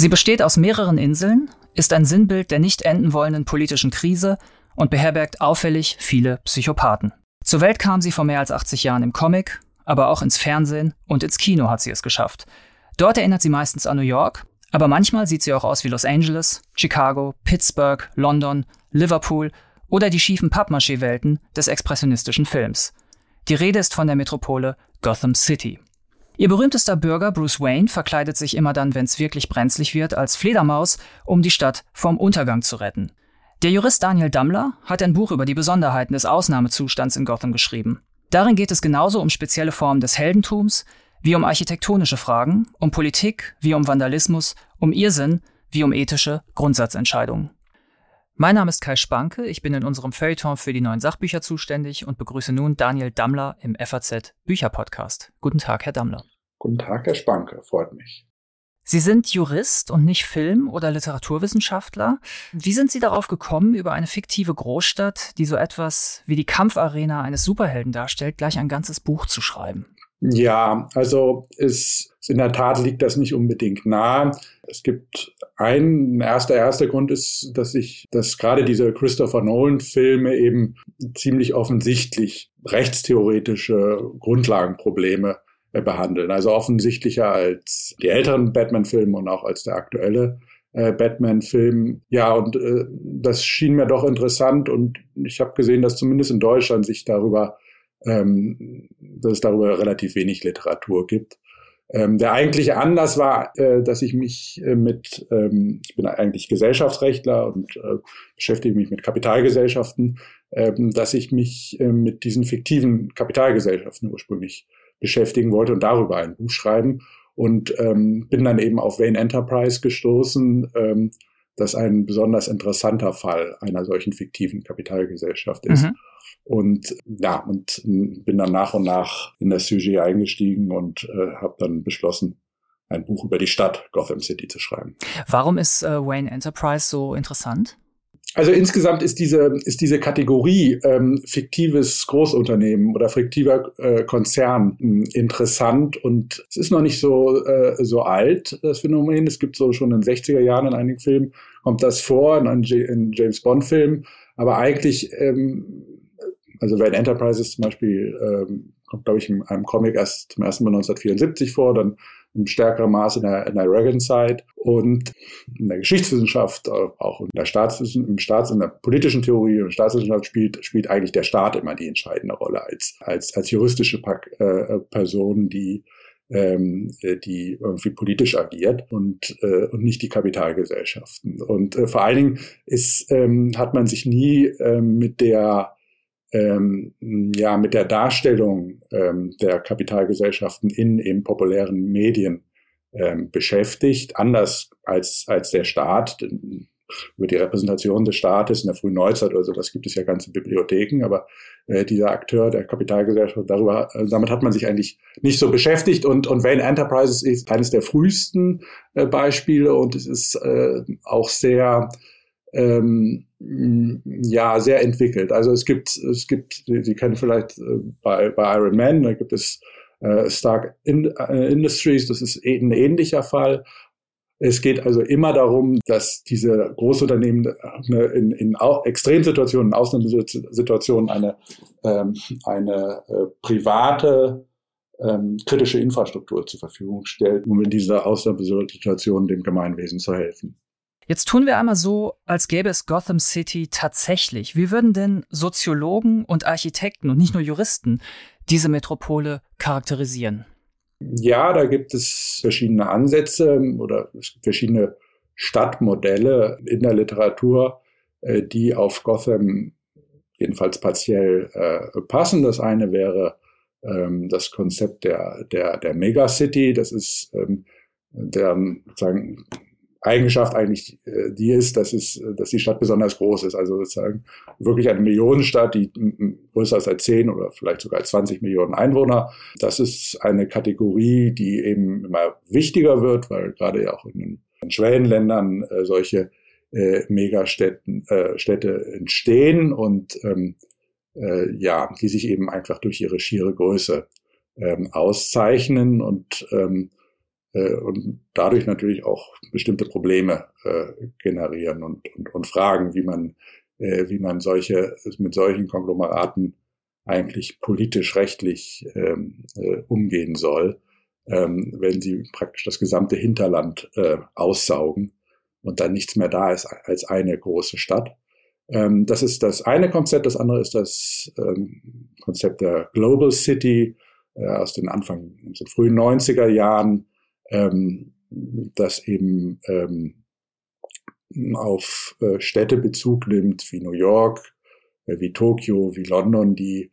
Sie besteht aus mehreren Inseln, ist ein Sinnbild der nicht enden wollenden politischen Krise und beherbergt auffällig viele Psychopathen. Zur Welt kam sie vor mehr als 80 Jahren im Comic, aber auch ins Fernsehen und ins Kino hat sie es geschafft. Dort erinnert sie meistens an New York, aber manchmal sieht sie auch aus wie Los Angeles, Chicago, Pittsburgh, London, Liverpool oder die schiefen Pappmaché-Welten des expressionistischen Films. Die Rede ist von der Metropole Gotham City. Ihr berühmtester Bürger Bruce Wayne verkleidet sich immer dann, wenn es wirklich brenzlig wird, als Fledermaus, um die Stadt vom Untergang zu retten. Der Jurist Daniel Dammler hat ein Buch über die Besonderheiten des Ausnahmezustands in Gotham geschrieben. Darin geht es genauso um spezielle Formen des Heldentums, wie um architektonische Fragen, um Politik, wie um Vandalismus, um Irrsinn, wie um ethische Grundsatzentscheidungen. Mein Name ist Kai Spanke, ich bin in unserem Feuilleton für die neuen Sachbücher zuständig und begrüße nun Daniel Dammler im FAZ Bücherpodcast. Guten Tag, Herr Dammler. Guten Tag, Herr Spanke, freut mich. Sie sind Jurist und nicht Film- oder Literaturwissenschaftler. Wie sind Sie darauf gekommen, über eine fiktive Großstadt, die so etwas wie die Kampfarena eines Superhelden darstellt, gleich ein ganzes Buch zu schreiben? Ja, also es, in der Tat liegt das nicht unbedingt nahe. Es gibt ein erster erster Grund ist, dass ich, dass gerade diese Christopher Nolan Filme eben ziemlich offensichtlich rechtstheoretische Grundlagenprobleme äh, behandeln. Also offensichtlicher als die älteren Batman-Filme und auch als der aktuelle äh, Batman-Film. Ja, und äh, das schien mir doch interessant und ich habe gesehen, dass zumindest in Deutschland sich darüber, ähm, dass es darüber relativ wenig Literatur gibt. Ähm, der eigentliche Anlass war, äh, dass ich mich äh, mit, ähm, ich bin eigentlich Gesellschaftsrechtler und äh, beschäftige mich mit Kapitalgesellschaften, ähm, dass ich mich äh, mit diesen fiktiven Kapitalgesellschaften ursprünglich beschäftigen wollte und darüber ein Buch schreiben. Und ähm, bin dann eben auf Wayne Enterprise gestoßen, ähm, das ein besonders interessanter Fall einer solchen fiktiven Kapitalgesellschaft ist. Mhm. Und ja, und bin dann nach und nach in das Sujet eingestiegen und äh, habe dann beschlossen, ein Buch über die Stadt Gotham City zu schreiben. Warum ist äh, Wayne Enterprise so interessant? Also insgesamt ist diese, ist diese Kategorie ähm, fiktives Großunternehmen oder fiktiver äh, Konzern äh, interessant und es ist noch nicht so, äh, so alt, das Phänomen. Es gibt so schon in den 60er Jahren in einigen Filmen, kommt das vor, in, in James Bond-Filmen, aber eigentlich, ähm, also wenn Enterprises zum Beispiel, ähm, kommt glaube ich in einem Comic erst zum ersten Mal 1974 vor, dann im stärkeren Maße in der, in der Reagan-Zeit und in der Geschichtswissenschaft, äh, auch in der Staatswissenschaft, im Staats- und der politischen Theorie und Staatswissenschaft spielt, spielt eigentlich der Staat immer die entscheidende Rolle als, als, als juristische äh, Person, die ähm, die irgendwie politisch agiert und, äh, und nicht die Kapitalgesellschaften. Und äh, vor allen Dingen ist, ähm, hat man sich nie ähm, mit der ähm, ja mit der Darstellung ähm, der Kapitalgesellschaften in eben populären Medien ähm, beschäftigt, anders als als der Staat. Über die Repräsentation des Staates in der frühen Neuzeit oder sowas gibt es ja ganze Bibliotheken, aber äh, dieser Akteur der Kapitalgesellschaft, darüber, äh, damit hat man sich eigentlich nicht so beschäftigt und, und Wayne Enterprises ist eines der frühesten äh, Beispiele und es ist äh, auch sehr ähm, ja sehr entwickelt. Also es gibt es gibt Sie, kennen vielleicht äh, bei bei Iron Man da gibt es äh, Stark In äh, Industries, das ist eh, ein ähnlicher Fall. Es geht also immer darum, dass diese Großunternehmen eine, in, in Extremsituationen, Ausnahmesituationen eine, ähm, eine äh, private ähm, kritische Infrastruktur zur Verfügung stellt, um in dieser Ausnahmesituation dem Gemeinwesen zu helfen. Jetzt tun wir einmal so, als gäbe es Gotham City tatsächlich. Wie würden denn Soziologen und Architekten und nicht nur Juristen diese Metropole charakterisieren? Ja, da gibt es verschiedene Ansätze oder verschiedene Stadtmodelle in der Literatur, äh, die auf Gotham jedenfalls partiell äh, passen. Das eine wäre ähm, das Konzept der, der, der Megacity. Das ist ähm, der sozusagen Eigenschaft eigentlich äh, die ist, dass es, dass die Stadt besonders groß ist. Also sozusagen wirklich eine Millionenstadt, die größer ist als 10 oder vielleicht sogar 20 Millionen Einwohner. Das ist eine Kategorie, die eben immer wichtiger wird, weil gerade ja auch in den Schwellenländern äh, solche äh, Megastädten äh, Städte entstehen und ähm, äh, ja, die sich eben einfach durch ihre schiere Größe ähm, auszeichnen und ähm, äh, und dadurch natürlich auch bestimmte Probleme äh, generieren und, und, und fragen, wie man, äh, wie man solche, mit solchen Konglomeraten eigentlich politisch, rechtlich ähm, äh, umgehen soll, ähm, wenn sie praktisch das gesamte Hinterland äh, aussaugen und dann nichts mehr da ist als eine große Stadt. Ähm, das ist das eine Konzept. Das andere ist das ähm, Konzept der Global City äh, aus den Anfang, aus den frühen 90er Jahren, ähm, das eben ähm, auf äh, Städte Bezug nimmt wie New York, äh, wie Tokio, wie London, die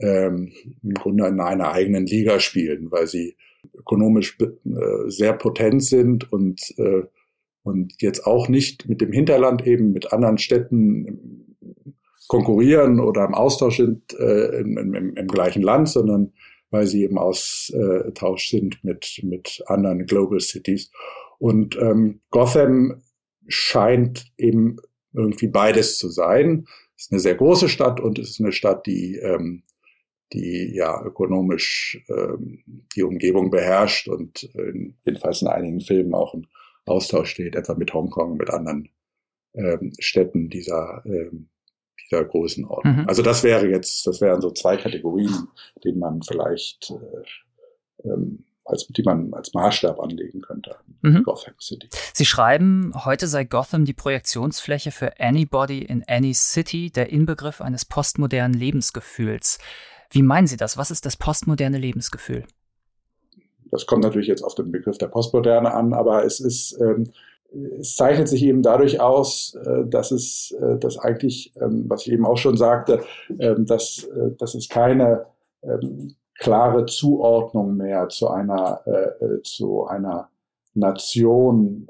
ähm, im Grunde in einer eigenen Liga spielen, weil sie ökonomisch äh, sehr potent sind und, äh, und jetzt auch nicht mit dem Hinterland eben mit anderen Städten konkurrieren oder im Austausch sind äh, im, im, im gleichen Land, sondern weil sie eben Austausch sind mit, mit anderen Global Cities. Und ähm, Gotham scheint eben irgendwie beides zu sein. Es ist eine sehr große Stadt und es ist eine Stadt, die ähm, die ja ökonomisch ähm, die Umgebung beherrscht und in, jedenfalls in einigen Filmen auch im Austausch steht, etwa mit Hongkong, mit anderen ähm, Städten dieser, ähm, dieser Größenordnung. Mhm. Also das wäre jetzt, das wären so zwei Kategorien, denen man vielleicht äh, ähm, als, die man als Maßstab anlegen könnte mhm. Gotham City. Sie schreiben, heute sei Gotham die Projektionsfläche für Anybody in Any City, der Inbegriff eines postmodernen Lebensgefühls. Wie meinen Sie das? Was ist das postmoderne Lebensgefühl? Das kommt natürlich jetzt auf den Begriff der Postmoderne an, aber es ist, ähm, es zeichnet sich eben dadurch aus, äh, dass es, äh, dass eigentlich, ähm, was ich eben auch schon sagte, ähm, dass, äh, dass es keine ähm, klare Zuordnung mehr zu einer, zu einer Nation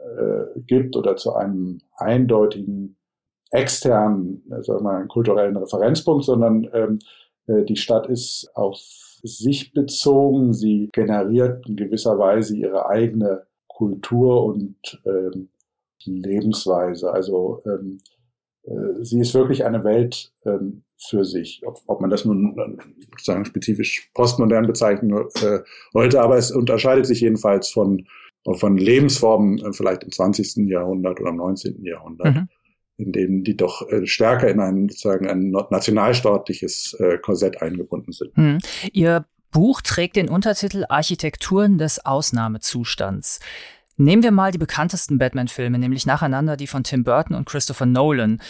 gibt oder zu einem eindeutigen externen, sagen wir mal, kulturellen Referenzpunkt, sondern die Stadt ist auf sich bezogen. Sie generiert in gewisser Weise ihre eigene Kultur und ähm, Lebensweise. Also ähm, äh, sie ist wirklich eine Welt ähm, für sich. Ob, ob man das nun sozusagen spezifisch postmodern bezeichnen äh, wollte, aber es unterscheidet sich jedenfalls von, von Lebensformen äh, vielleicht im 20. Jahrhundert oder im 19. Jahrhundert. Mhm in denen die doch äh, stärker in ein sozusagen ein nationalstaatliches äh, Korsett eingebunden sind. Hm. Ihr Buch trägt den Untertitel Architekturen des Ausnahmezustands. Nehmen wir mal die bekanntesten Batman-Filme, nämlich nacheinander die von Tim Burton und Christopher Nolan.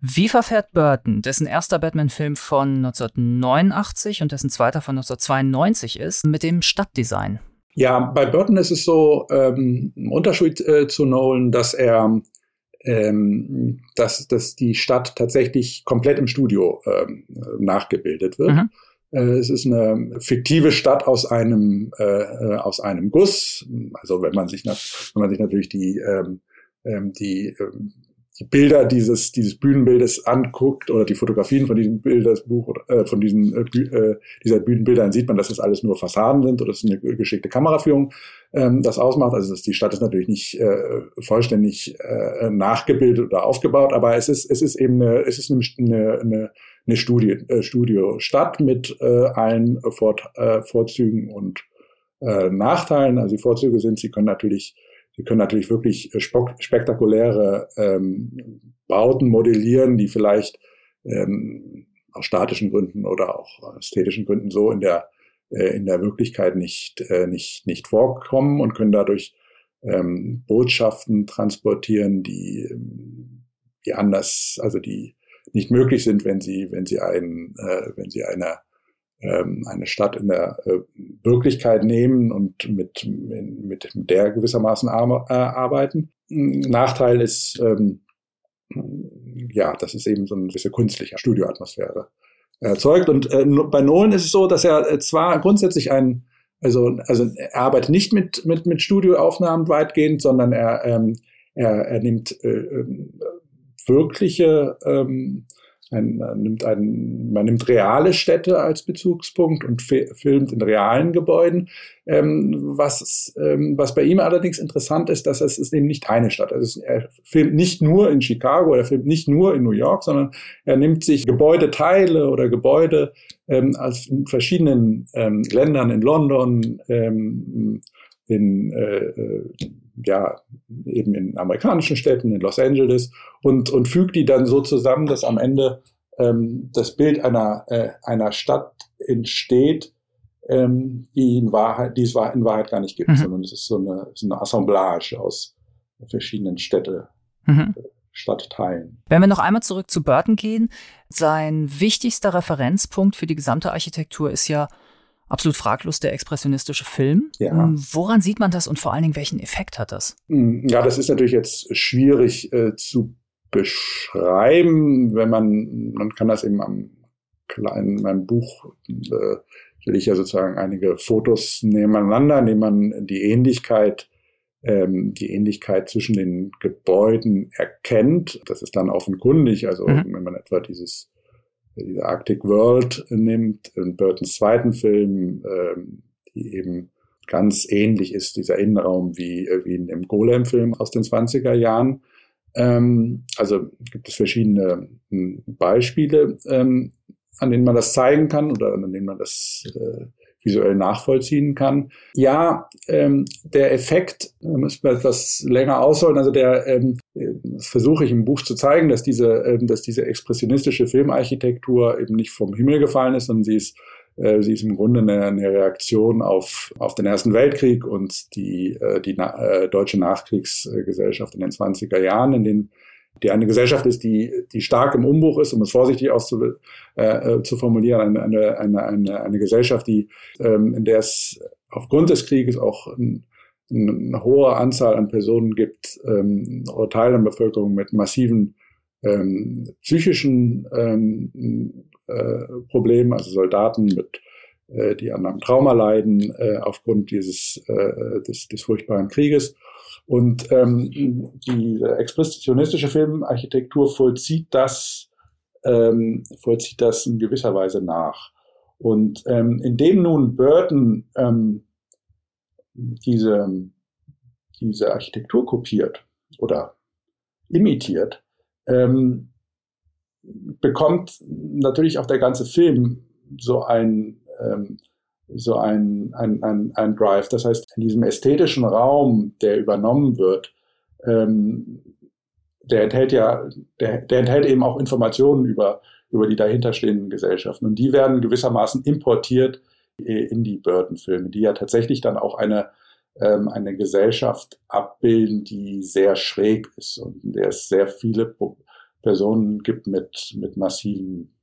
Wie verfährt Burton, dessen erster Batman-Film von 1989 und dessen zweiter von 1992 ist, mit dem Stadtdesign? Ja, bei Burton ist es so ähm, ein Unterschied äh, zu Nolan, dass er ähm, dass, dass die Stadt tatsächlich komplett im Studio ähm, nachgebildet wird. Mhm. Äh, es ist eine fiktive Stadt aus einem äh, äh aus einem Guss. Also wenn man sich, wenn man sich natürlich die ähm, ähm die ähm, die Bilder dieses, dieses Bühnenbildes anguckt oder die Fotografien von diesem Bildersbuch oder äh, von diesen äh, äh, dieser Bühnenbildern sieht man, dass das alles nur Fassaden sind oder ist eine geschickte Kameraführung ähm, das ausmacht. Also das, die Stadt ist natürlich nicht äh, vollständig äh, nachgebildet oder aufgebaut, aber es ist es ist eben eine, es ist eine, eine, eine Studie, äh, Studio-Stadt mit äh, allen Vor äh, Vorzügen und äh, Nachteilen. Also die Vorzüge sind, sie können natürlich Sie können natürlich wirklich äh, spektakuläre ähm, Bauten modellieren, die vielleicht ähm, aus statischen Gründen oder auch ästhetischen Gründen so in der äh, in der Wirklichkeit nicht äh, nicht nicht vorkommen und können dadurch ähm, Botschaften transportieren, die ähm, die anders, also die nicht möglich sind, wenn sie wenn sie ein äh, wenn sie einer ähm, eine Stadt in der äh, Wirklichkeit nehmen und mit, mit, mit der gewissermaßen äh, arbeiten. Nachteil ist, ähm, ja, das ist eben so eine gewisse künstliche Studioatmosphäre erzeugt. Und äh, bei Nolan ist es so, dass er zwar grundsätzlich ein, also, also er arbeitet nicht mit, mit, mit Studioaufnahmen weitgehend, sondern er, ähm, er, er nimmt äh, ähm, wirkliche ähm, ein, man, nimmt ein, man nimmt reale Städte als Bezugspunkt und filmt in realen Gebäuden. Ähm, was, ähm, was bei ihm allerdings interessant ist, dass es ist eben nicht eine Stadt. Also er filmt nicht nur in Chicago, er filmt nicht nur in New York, sondern er nimmt sich Gebäudeteile oder Gebäude ähm, aus verschiedenen ähm, Ländern in London, ähm, in äh, ja eben in amerikanischen Städten, in Los Angeles und und fügt die dann so zusammen, dass am Ende ähm, das Bild einer äh, einer Stadt entsteht, ähm, die in Wahrheit, die es in Wahrheit gar nicht gibt, mhm. sondern es ist so eine, so eine Assemblage aus verschiedenen Städte. Mhm. Stadtteilen. Wenn wir noch einmal zurück zu Burton gehen, sein wichtigster Referenzpunkt für die gesamte Architektur ist ja absolut fraglos der expressionistische Film. Ja. Ähm, woran sieht man das und vor allen Dingen, welchen Effekt hat das? Hm, ja, das ist natürlich jetzt schwierig äh, zu beschreiben, wenn man, man kann das eben am kleinen, meinem Buch, äh, will ich ja sozusagen einige Fotos nebeneinander, indem man die Ähnlichkeit ähm, die Ähnlichkeit zwischen den Gebäuden erkennt. Das ist dann offenkundig. Also mhm. wenn man etwa dieses Arctic World nimmt, in Burtons zweiten Film, ähm, die eben ganz ähnlich ist, dieser Innenraum wie, äh, wie in dem Golem-Film aus den 20er Jahren. Ähm, also gibt es verschiedene hm, Beispiele, ähm, an denen man das zeigen kann oder an denen man das äh, visuell nachvollziehen kann. Ja, ähm, der Effekt, da müssen wir etwas länger ausholen, also der, ähm, das versuche ich im Buch zu zeigen, dass diese, ähm, dass diese expressionistische Filmarchitektur eben nicht vom Himmel gefallen ist, sondern sie ist äh, Sie ist im Grunde eine, eine Reaktion auf, auf den Ersten Weltkrieg und die, äh, die äh, deutsche Nachkriegsgesellschaft in den 20er Jahren, in denen die eine Gesellschaft ist, die, die stark im Umbruch ist, um es vorsichtig auszu, äh, äh, zu formulieren, eine, eine, eine, eine, Gesellschaft, die, ähm, in der es aufgrund des Krieges auch ein, eine hohe Anzahl an Personen gibt, ähm, oder Teile der Bevölkerung mit massiven ähm, psychischen ähm, äh, Problemen, also Soldaten mit äh, die an einem Trauma leiden äh, aufgrund dieses äh, des, des furchtbaren Krieges und ähm, die expressionistische Filmarchitektur vollzieht das, ähm, vollzieht das in gewisser Weise nach. Und ähm, indem nun Burton ähm, diese, diese Architektur kopiert oder imitiert, ähm, bekommt natürlich auch der ganze Film so ein ähm, so ein, ein, ein, ein Drive. Das heißt, in diesem ästhetischen Raum, der übernommen wird, ähm, der enthält ja, der, der enthält eben auch Informationen über, über die dahinterstehenden Gesellschaften. Und die werden gewissermaßen importiert in die Burton-Filme, die ja tatsächlich dann auch eine, ähm, eine Gesellschaft abbilden, die sehr schräg ist und in der es sehr viele Personen gibt mit, mit massiven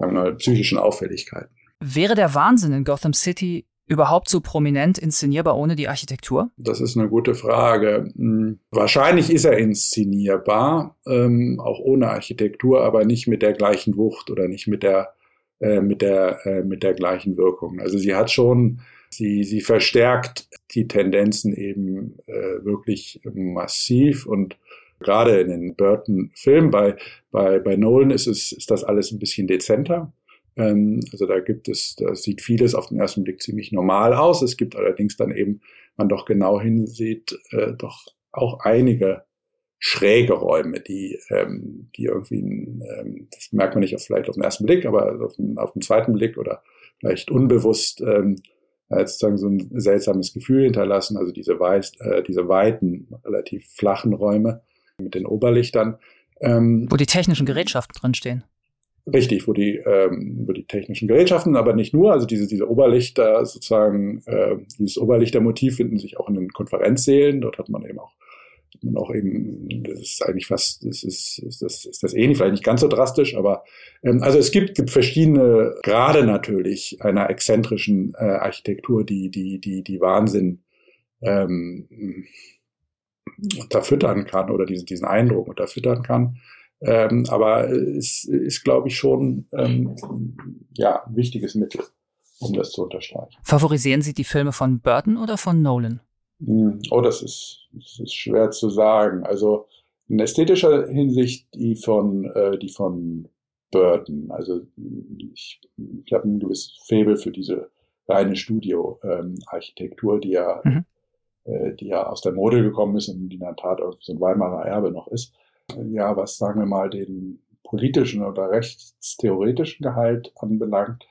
sagen wir mal, psychischen Auffälligkeiten. Wäre der Wahnsinn in Gotham City überhaupt so prominent inszenierbar ohne die Architektur? Das ist eine gute Frage. Hm, wahrscheinlich ist er inszenierbar, ähm, auch ohne Architektur, aber nicht mit der gleichen Wucht oder nicht mit der, äh, mit der, äh, mit der gleichen Wirkung. Also sie hat schon, sie, sie verstärkt die Tendenzen eben äh, wirklich massiv und gerade in den Burton-Filmen bei, bei, bei Nolan ist es, ist das alles ein bisschen dezenter. Ähm, also da gibt es, da sieht vieles auf den ersten Blick ziemlich normal aus. Es gibt allerdings dann eben, man doch genau hinsieht, äh, doch auch einige schräge Räume, die, ähm, die irgendwie, ähm, das merkt man nicht auf, vielleicht auf den ersten Blick, aber auf den, auf den zweiten Blick oder vielleicht unbewusst ähm, sozusagen so ein seltsames Gefühl hinterlassen. Also diese, weiß, äh, diese weiten, relativ flachen Räume mit den Oberlichtern. Ähm, Wo die technischen Gerätschaften drinstehen. Richtig, wo die, ähm, wo die technischen Gerätschaften, aber nicht nur, also diese, diese Oberlichter sozusagen, äh, dieses Oberlichtermotiv finden sich auch in den Konferenzsälen. Dort hat man eben auch, man auch eben, das ist eigentlich fast, das ist, das, ist das ähnlich, vielleicht nicht ganz so drastisch, aber ähm, also es gibt, gibt verschiedene Grade natürlich einer exzentrischen äh, Architektur, die, die, die, die Wahnsinn ähm, unterfüttern kann oder diesen, diesen Eindruck unterfüttern kann. Ähm, aber es ist, glaube ich, schon ähm, ja, ein wichtiges Mittel, um das zu unterstreichen. Favorisieren Sie die Filme von Burton oder von Nolan? Hm, oh, das ist, das ist schwer zu sagen. Also in ästhetischer Hinsicht die von, äh, die von Burton. Also ich, ich habe ein gewisses Faible für diese reine Studio-Architektur, ähm, die ja, mhm. äh, die ja aus der Mode gekommen ist und die in der Tat so ein Weimarer Erbe noch ist ja, was sagen wir mal den politischen oder rechtstheoretischen Gehalt anbelangt,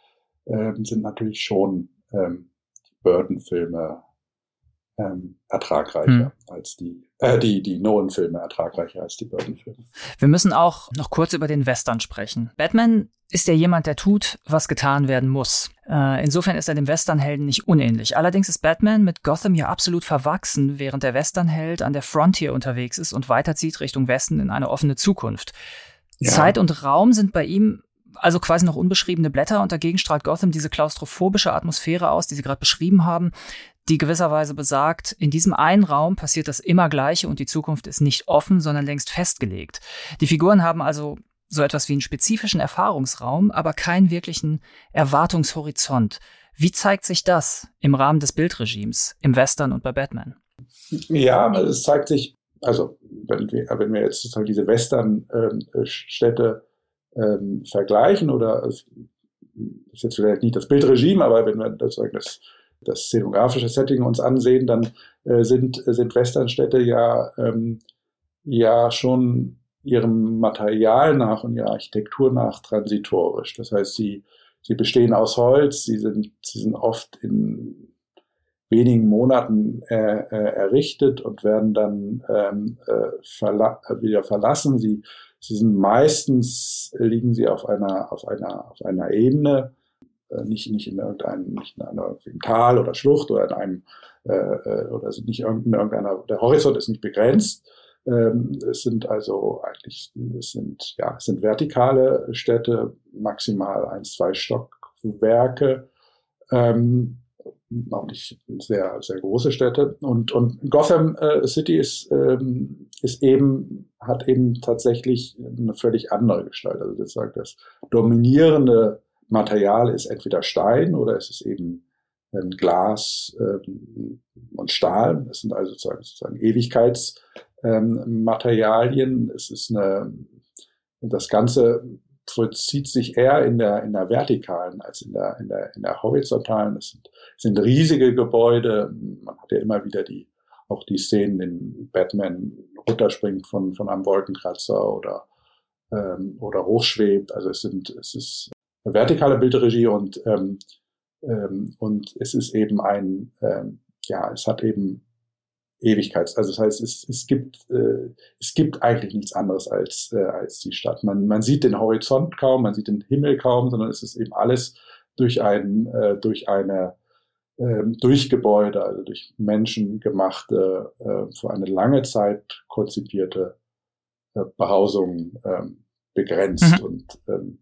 äh, sind natürlich schon ähm, die Burton-Filme ähm, ertragreicher hm. als die, äh, die, die Nolan-Filme ertragreicher als die Burton-Filme. Wir müssen auch noch kurz über den Western sprechen. Batman ist ja jemand, der tut, was getan werden muss. Äh, insofern ist er dem Westernhelden nicht unähnlich. Allerdings ist Batman mit Gotham ja absolut verwachsen, während der Westernheld an der Frontier unterwegs ist und weiterzieht Richtung Westen in eine offene Zukunft. Ja. Zeit und Raum sind bei ihm also quasi noch unbeschriebene Blätter und dagegen strahlt Gotham diese klaustrophobische Atmosphäre aus, die Sie gerade beschrieben haben, die gewisserweise besagt, in diesem einen Raum passiert das immer Gleiche und die Zukunft ist nicht offen, sondern längst festgelegt. Die Figuren haben also so etwas wie einen spezifischen Erfahrungsraum, aber keinen wirklichen Erwartungshorizont. Wie zeigt sich das im Rahmen des Bildregimes im Western und bei Batman? Ja, es zeigt sich, also wenn wir, wenn wir jetzt sozusagen diese Western-Städte ähm, ähm, vergleichen oder ist jetzt vielleicht nicht das Bildregime, aber wenn wir das, das das szenografische Setting uns ansehen, dann äh, sind, sind Westernstädte ja, ähm, ja schon ihrem Material nach und ihrer Architektur nach transitorisch. Das heißt, sie, sie bestehen aus Holz, sie sind, sie sind oft in wenigen Monaten äh, äh, errichtet und werden dann ähm, äh, verla wieder verlassen. Sie, sie sind meistens liegen sie auf einer auf einer auf einer Ebene, nicht, nicht in irgendeinem, nicht in einer Tal oder Schlucht oder in einem, äh, äh oder sind nicht in irgendeiner, der Horizont ist nicht begrenzt. Ähm, es sind also eigentlich, es sind, ja, es sind vertikale Städte, maximal ein, zwei Stockwerke, ähm, auch nicht sehr, sehr große Städte. Und, und Gotham äh, City ist, ähm, ist eben, hat eben tatsächlich eine völlig andere Gestalt. Also sozusagen das dominierende Material ist entweder Stein oder es ist eben ähm, Glas ähm, und Stahl. Das sind also sozusagen, sozusagen Ewigkeitsmaterialien. Ähm, es ist eine, das Ganze vollzieht sich eher in der, in der vertikalen als in der, in der, in der horizontalen. Es sind, sind riesige Gebäude. Man hat ja immer wieder die, auch die Szenen, in Batman runterspringt von, von einem Wolkenkratzer oder, ähm, oder hochschwebt. Also es sind, es ist vertikale Bildregie und, ähm, ähm, und es ist eben ein, ähm, ja, es hat eben Ewigkeits, also das heißt, es, es gibt, äh, es gibt eigentlich nichts anderes als, äh, als die Stadt. Man, man sieht den Horizont kaum, man sieht den Himmel kaum, sondern es ist eben alles durch ein, äh, durch eine, ähm, durch Gebäude, also durch menschengemachte, äh, für eine lange Zeit konzipierte äh, Behausung ähm, begrenzt mhm. und ähm,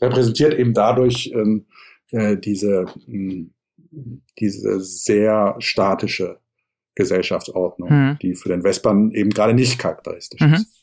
repräsentiert eben dadurch ähm, äh, diese, mh, diese sehr statische Gesellschaftsordnung, mhm. die für den Western eben gerade nicht charakteristisch mhm. ist.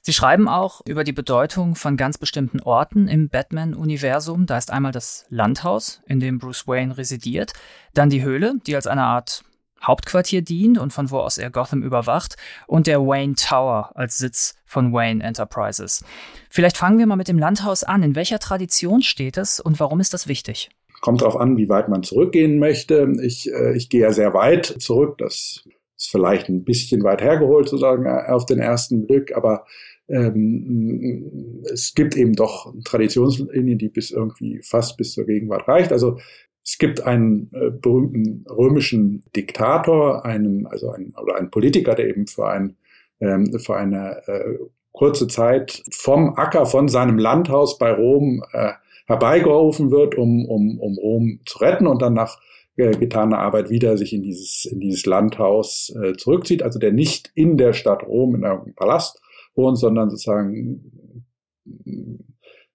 Sie schreiben auch über die Bedeutung von ganz bestimmten Orten im Batman-Universum. Da ist einmal das Landhaus, in dem Bruce Wayne residiert, dann die Höhle, die als eine Art Hauptquartier dient und von wo aus er Gotham überwacht, und der Wayne Tower als Sitz von Wayne Enterprises. Vielleicht fangen wir mal mit dem Landhaus an. In welcher Tradition steht es und warum ist das wichtig? Kommt darauf an, wie weit man zurückgehen möchte. Ich, äh, ich gehe ja sehr weit zurück. Das ist vielleicht ein bisschen weit hergeholt, sozusagen, äh, auf den ersten Blick, aber ähm, es gibt eben doch Traditionslinien, die bis irgendwie fast bis zur Gegenwart reicht. Also es gibt einen äh, berühmten römischen Diktator, einen, also einen, oder einen Politiker, der eben für, ein, ähm, für eine äh, kurze Zeit vom Acker, von seinem Landhaus bei Rom äh, herbeigerufen wird, um, um, um Rom zu retten und dann nach äh, getaner Arbeit wieder sich in dieses, in dieses Landhaus äh, zurückzieht. Also der nicht in der Stadt Rom in einem Palast wohnt, sondern sozusagen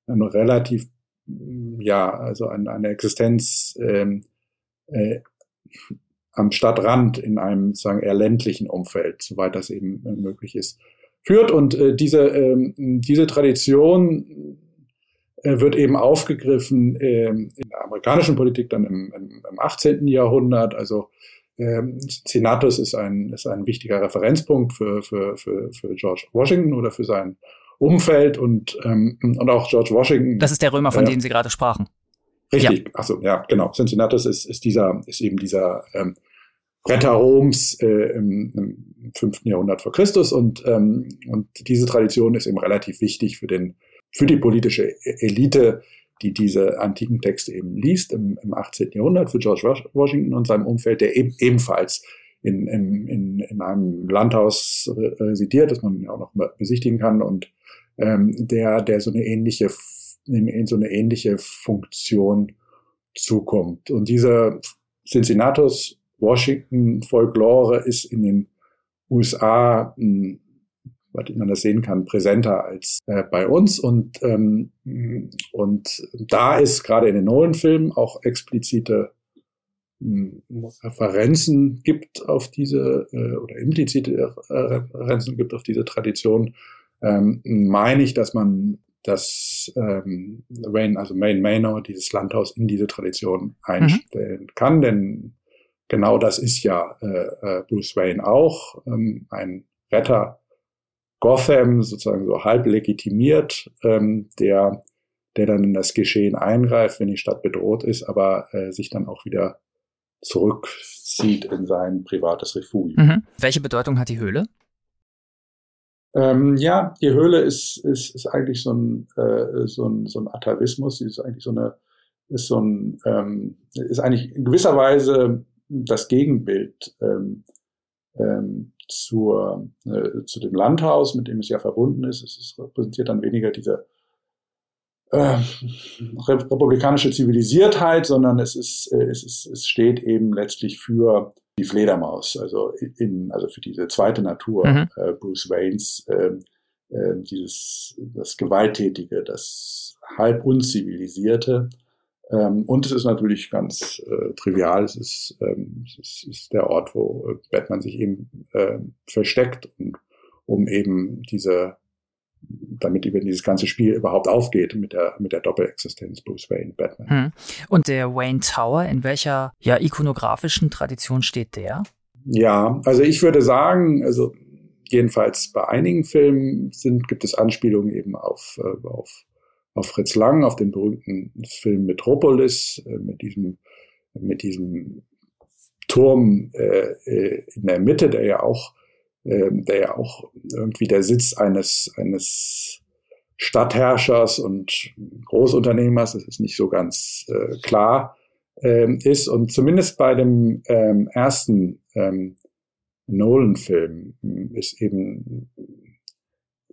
ein relativ ja, also eine, eine Existenz ähm, äh, am Stadtrand in einem sozusagen eher ländlichen Umfeld, soweit das eben äh, möglich ist, führt. Und äh, diese, ähm, diese Tradition äh, wird eben aufgegriffen äh, in der amerikanischen Politik dann im, im, im 18. Jahrhundert. Also ähm, Senatus ist ein, ist ein wichtiger Referenzpunkt für, für, für, für George Washington oder für sein Umfeld und, ähm, und auch George Washington. Das ist der Römer, von äh, dem Sie gerade sprachen. Richtig, ja. achso, ja, genau. Cincinnatus ist, ist dieser, ist eben dieser ähm, Retter Roms äh, im, im 5. Jahrhundert vor Christus und, ähm, und diese Tradition ist eben relativ wichtig für den, für die politische e-, Elite, die diese antiken Texte eben liest im, im 18. Jahrhundert, für George Washington und seinem Umfeld, der eben, ebenfalls in, in, in, in einem Landhaus residiert, das man auch noch besichtigen kann und ähm, der, der so eine ähnliche, in so eine ähnliche Funktion zukommt. Und diese Cincinnatus Washington Folklore ist in den USA, hm, was man das sehen kann, präsenter als äh, bei uns. Und, ähm, und da ist gerade in den neuen Filmen auch explizite hm, Referenzen gibt auf diese äh, oder implizite Referenzen gibt auf diese Tradition, ähm, meine ich, dass man das ähm, Wayne, also Maine Manor, dieses Landhaus in diese Tradition einstellen mhm. kann, denn genau das ist ja äh, äh, Bruce Wayne auch, ähm, ein Retter Gotham, sozusagen so halb legitimiert, ähm, der, der dann in das Geschehen eingreift, wenn die Stadt bedroht ist, aber äh, sich dann auch wieder zurückzieht in sein privates Refugium. Mhm. Welche Bedeutung hat die Höhle? Ähm, ja, die Höhle ist, ist, ist eigentlich so ein, äh, so ein, so ein Atavismus, sie ist eigentlich so eine, ist so ein, ähm, ist eigentlich in gewisser Weise das Gegenbild ähm, ähm, zur, äh, zu dem Landhaus, mit dem es ja verbunden ist. Es ist, repräsentiert dann weniger diese äh, republikanische Zivilisiertheit, sondern es ist, äh, es ist, es steht eben letztlich für die Fledermaus, also in, also für diese zweite Natur mhm. äh, Bruce Waynes, äh, äh, dieses, das Gewalttätige, das halb unzivilisierte. Ähm, und es ist natürlich ganz äh, trivial, es ist, ähm, es ist der Ort, wo Batman sich eben äh, versteckt, und, um eben diese damit eben dieses ganze Spiel überhaupt aufgeht mit der, mit der Doppelexistenz Bruce Wayne, Batman. Hm. Und der Wayne Tower, in welcher ja, ikonografischen Tradition steht der? Ja, also ich würde sagen, also jedenfalls bei einigen Filmen sind, gibt es Anspielungen eben auf, äh, auf, auf Fritz Lang, auf den berühmten Film Metropolis, äh, mit diesem, mit diesem Turm äh, äh in der Mitte, der ja auch ähm, der ja auch irgendwie der Sitz eines, eines Stadtherrschers und Großunternehmers, das ist nicht so ganz äh, klar, ähm, ist. Und zumindest bei dem ähm, ersten ähm, Nolan-Film ist eben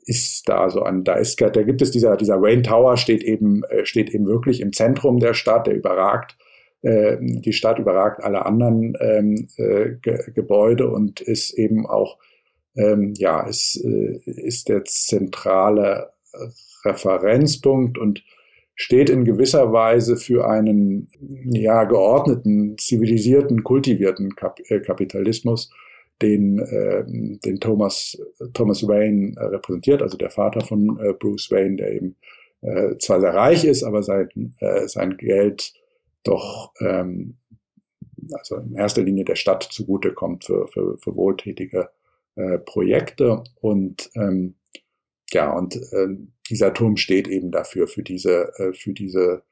ist da so ein, da ist, da gibt es dieser, dieser Wayne Tower steht eben, äh, steht eben wirklich im Zentrum der Stadt, der überragt, äh, die Stadt überragt alle anderen ähm, äh, Ge Gebäude und ist eben auch ähm, ja, ist, äh, ist der zentrale Referenzpunkt und steht in gewisser Weise für einen ja, geordneten, zivilisierten, kultivierten Kap äh, Kapitalismus, den, äh, den Thomas, Thomas Wayne äh, repräsentiert, also der Vater von äh, Bruce Wayne, der eben äh, zwar sehr reich ist, aber sein, sein Geld doch ähm, also in erster Linie der Stadt zugutekommt für, für, für wohltätige äh, Projekte und ähm, ja, und äh, dieser Turm steht eben dafür, für diese, äh, für diese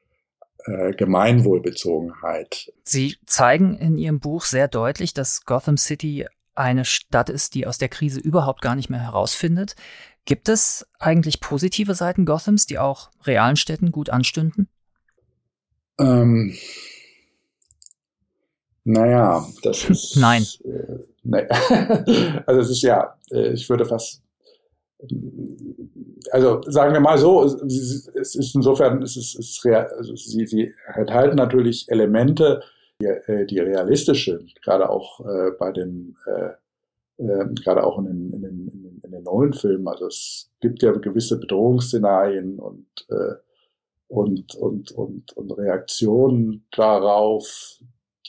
äh, Gemeinwohlbezogenheit. Sie zeigen in Ihrem Buch sehr deutlich, dass Gotham City eine Stadt ist, die aus der Krise überhaupt gar nicht mehr herausfindet. Gibt es eigentlich positive Seiten Gothams, die auch realen Städten gut anstünden? Ähm, naja, das ist. Nein. Äh, nee. also es ist ja, äh, ich würde fast. Also sagen wir mal so, es ist insofern, es ist, es ist also sie, sie enthalten natürlich Elemente, die, äh, die realistisch sind, gerade auch äh, bei den, äh, äh, gerade auch in den, in den, in den, in den neuen Filmen. Also es gibt ja gewisse Bedrohungsszenarien und äh, und, und, und, und Reaktionen darauf,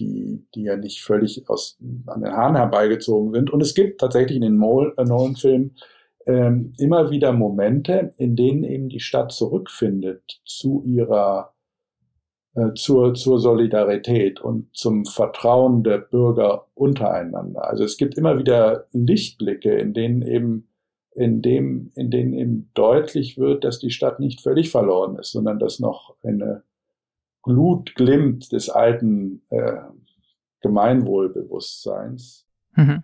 die, die ja nicht völlig aus, an den Haaren herbeigezogen sind. Und es gibt tatsächlich in den äh, neuen Filmen ähm, immer wieder Momente, in denen eben die Stadt zurückfindet zu ihrer äh, zur, zur Solidarität und zum Vertrauen der Bürger untereinander. Also es gibt immer wieder Lichtblicke, in denen eben in dem, in denen eben deutlich wird, dass die Stadt nicht völlig verloren ist, sondern dass noch eine Glut glimmt des alten äh, Gemeinwohlbewusstseins. Mhm.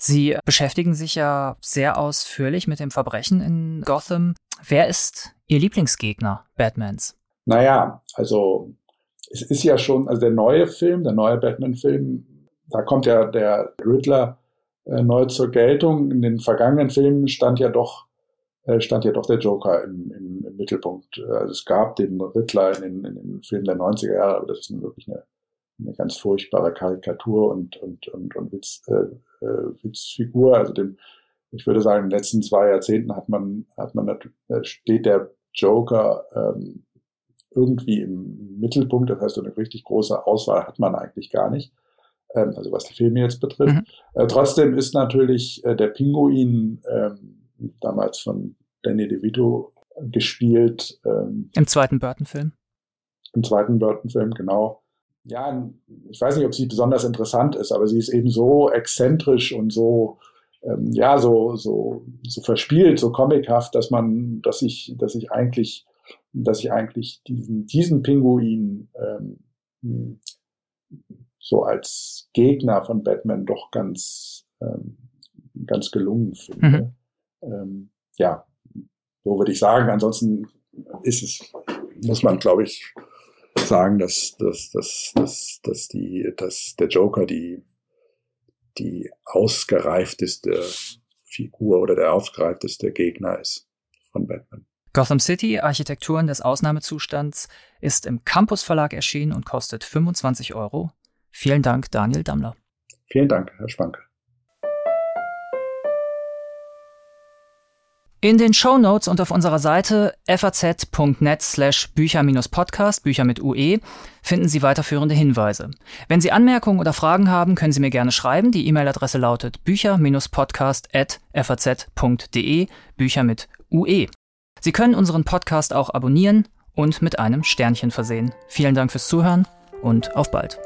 Sie beschäftigen sich ja sehr ausführlich mit dem Verbrechen in Gotham. Wer ist Ihr Lieblingsgegner Batmans? Naja, also es ist ja schon, also der neue Film, der neue Batman-Film da kommt ja der Riddler äh, neu zur Geltung. In den vergangenen Filmen stand ja doch stand ja doch der Joker im, im, im Mittelpunkt. Also es gab den Riddler in den, in den Filmen der 90er Jahre, aber das ist nun wirklich eine, eine ganz furchtbare Karikatur und, und, und, und Witz, äh, äh, Witzfigur. Also dem, ich würde sagen, in den letzten zwei Jahrzehnten hat man, hat man, äh, steht der Joker ähm, irgendwie im Mittelpunkt. Das heißt, so eine richtig große Auswahl hat man eigentlich gar nicht. Ähm, also was die Filme jetzt betrifft. Mhm. Äh, trotzdem ist natürlich äh, der Pinguin ähm, damals von Danny DeVito gespielt. Ähm, Im zweiten Burton-Film. Im zweiten Burton-Film, genau. Ja, ich weiß nicht, ob sie besonders interessant ist, aber sie ist eben so exzentrisch und so, ähm, ja, so, so, so verspielt, so comichaft, dass man, dass ich, dass ich eigentlich, dass ich eigentlich diesen, diesen Pinguin ähm, so als Gegner von Batman doch ganz, ähm, ganz gelungen finde. Mhm. Ähm, ja, so würde ich sagen. Ansonsten ist es, muss man, glaube ich, sagen, dass, dass, dass, dass, dass, die, dass der Joker die, die ausgereifteste Figur oder der ausgereifteste Gegner ist von Batman. Gotham City, Architekturen des Ausnahmezustands, ist im Campus Verlag erschienen und kostet 25 Euro. Vielen Dank, Daniel Dammler. Vielen Dank, Herr Spanke. In den Show Notes und auf unserer Seite faz.net slash Bücher-Podcast, Bücher mit UE, finden Sie weiterführende Hinweise. Wenn Sie Anmerkungen oder Fragen haben, können Sie mir gerne schreiben. Die E-Mail-Adresse lautet bücher-podcast.faz.de, Bücher mit UE. Sie können unseren Podcast auch abonnieren und mit einem Sternchen versehen. Vielen Dank fürs Zuhören und auf bald.